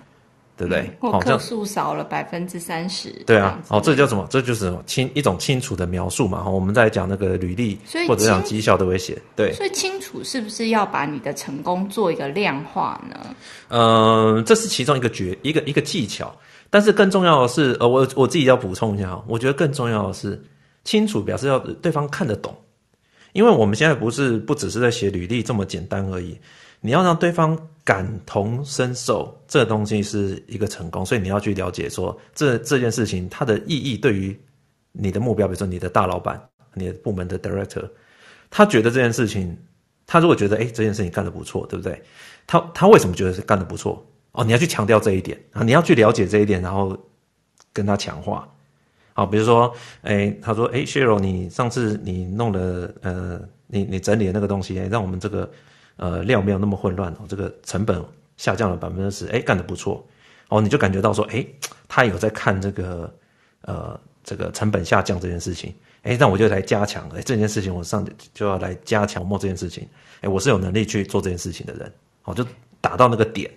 [SPEAKER 1] 对不对？
[SPEAKER 2] 或客数少了百分之三十。
[SPEAKER 1] 对啊，哦，这叫什么？这就是什么清一种清楚的描述嘛。哈，我们在讲那个履历，或者讲绩效都会写。对，
[SPEAKER 2] 所以清楚是不是要把你的成功做一个量化呢？
[SPEAKER 1] 呃，这是其中一个诀，一个一个技巧。但是更重要的是，呃，我我自己要补充一下哈，我觉得更重要的是清楚表示要对方看得懂，因为我们现在不是不只是在写履历这么简单而已。你要让对方感同身受，这个东西是一个成功，所以你要去了解说，这这件事情它的意义对于你的目标，比如说你的大老板、你的部门的 director，他觉得这件事情，他如果觉得哎这件事情干得不错，对不对？他他为什么觉得是干得不错？哦，你要去强调这一点啊，你要去了解这一点，然后跟他强化。好，比如说，哎，他说，哎，Cheryl，你上次你弄了，呃，你你整理的那个东西，让我们这个。呃，量没有那么混乱哦，这个成本下降了百分之十，哎，干得不错哦，你就感觉到说，哎，他有在看这个呃这个成本下降这件事情，哎，那我就来加强，哎，这件事情我上就要来加强摸这件事情，哎，我是有能力去做这件事情的人，哦，就打到那个点。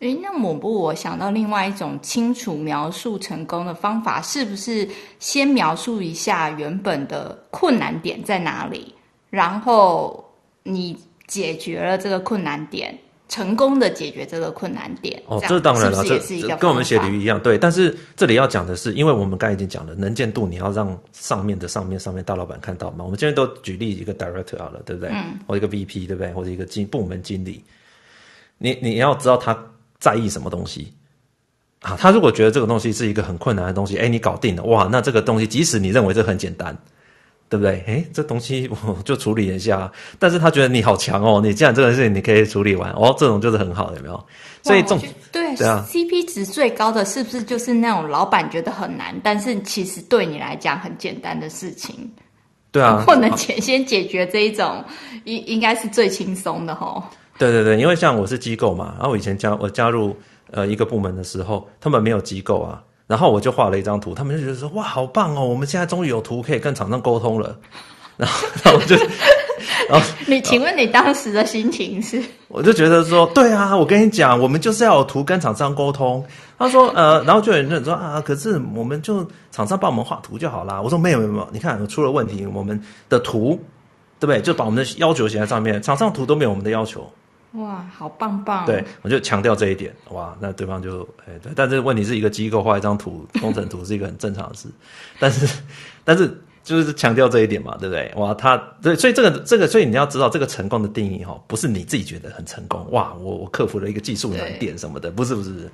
[SPEAKER 2] 哎，那抹布，我想到另外一种清楚描述成功的方法，是不是先描述一下原本的困难点在哪里，然后你。解决了这个困难点，成功的解决这个困难点。
[SPEAKER 1] 哦，这当然了，是是这这跟我们写履历一样，对。但是这里要讲的是，因为我们刚才已经讲了，能见度你要让上面的上面上面大老板看到嘛。我们今天都举例一个 director 好了，对不对？嗯。或一个 VP，对不对？或者一个经部门经理，你你要知道他在意什么东西啊？他如果觉得这个东西是一个很困难的东西，哎，你搞定了，哇，那这个东西即使你认为这很简单。对不对？诶，这东西 我就处理一下，但是他觉得你好强哦，你既然这个事情你可以处理完，哦，这种就是很好的，有没有？所以
[SPEAKER 2] 这种对，CP 值最高的是不是就是那种老板觉得很难，但是其实对你来讲很简单的事情？
[SPEAKER 1] 对啊，
[SPEAKER 2] 或能先先解决这一种，应应该是最轻松的吼。
[SPEAKER 1] 对对对，因为像我是机构嘛，然后我以前加我加入呃一个部门的时候，他们没有机构啊。然后我就画了一张图，他们就觉得说：“哇，好棒哦！我们现在终于有图可以跟厂商沟通了。”然后，然后我就，然后
[SPEAKER 2] 你请问你当时的心情是？
[SPEAKER 1] 我就觉得说：“对啊，我跟你讲，我们就是要有图跟厂商沟通。”他说：“呃，然后就有人说啊，可是我们就厂商帮我们画图就好啦。”我说：“没有没有没有，你看出了问题，我们的图对不对？就把我们的要求写在上面，厂商图都没有我们的要求。”
[SPEAKER 2] 哇，好棒棒！
[SPEAKER 1] 对，我就强调这一点。哇，那对方就哎，对，但这个问题是一个机构画一张图，工程图是一个很正常的事。但是，但是就是强调这一点嘛，对不对？哇，他对，所以这个这个，所以你要知道这个成功的定义哈，不是你自己觉得很成功。哇，我我克服了一个技术难点什么的，不是不是不是。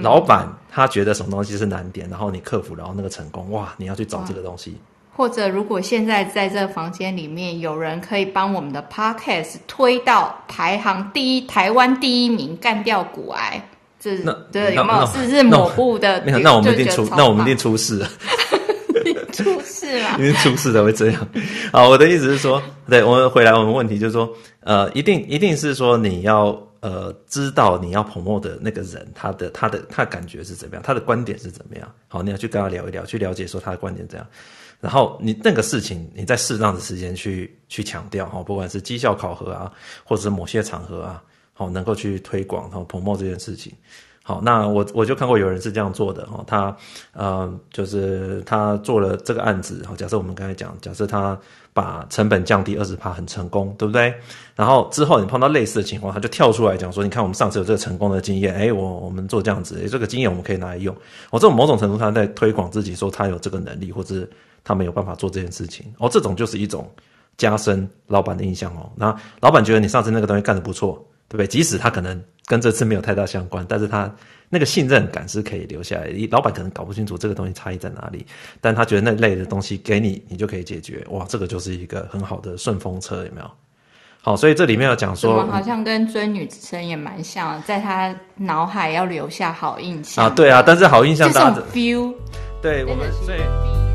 [SPEAKER 1] 老板他觉得什么东西是难点，然后你克服，然后那个成功，哇，你要去找这个东西。
[SPEAKER 2] 或者，如果现在在这个房间里面有人可以帮我们的 Podcast 推到排行第一，台湾第一名，干掉骨癌，这是对有没有？是是抹布的？
[SPEAKER 1] 没有，那我们一定出，那我们一定出事了。
[SPEAKER 2] 出事了，
[SPEAKER 1] 因为出事才会这样。好，我的意思是说，对我们回来，我们问题就是说，呃，一定一定是说你要呃知道你要 promote 的那个人，他的他的他的感觉是怎么样，他的观点是怎么样。好，你要去跟他聊一聊，去了解说他的观点怎样。然后你那个事情，你在适当的时间去去强调哈，不管是绩效考核啊，或者是某些场合啊，好能够去推广然后 promo 这件事情。好，那我我就看过有人是这样做的哈，他呃就是他做了这个案子，好，假设我们刚才讲，假设他把成本降低二十趴很成功，对不对？然后之后你碰到类似的情况，他就跳出来讲说，你看我们上次有这个成功的经验，诶，我我们做这样子，诶，这个经验我们可以拿来用。我这种某种程度上在推广自己，说他有这个能力，或者是。他没有办法做这件事情哦，这种就是一种加深老板的印象哦。那老板觉得你上次那个东西干得不错，对不对？即使他可能跟这次没有太大相关，但是他那个信任感是可以留下来。老板可能搞不清楚这个东西差异在哪里，但他觉得那类的东西给你，你就可以解决。哇，这个就是一个很好的顺风车，有没有？好，所以这里面要讲
[SPEAKER 2] 说，好像跟追女生也蛮像，在他脑海要留下好印象
[SPEAKER 1] 啊，对啊，但是好印象大家，
[SPEAKER 2] 这种 feel，
[SPEAKER 1] 对我们所以。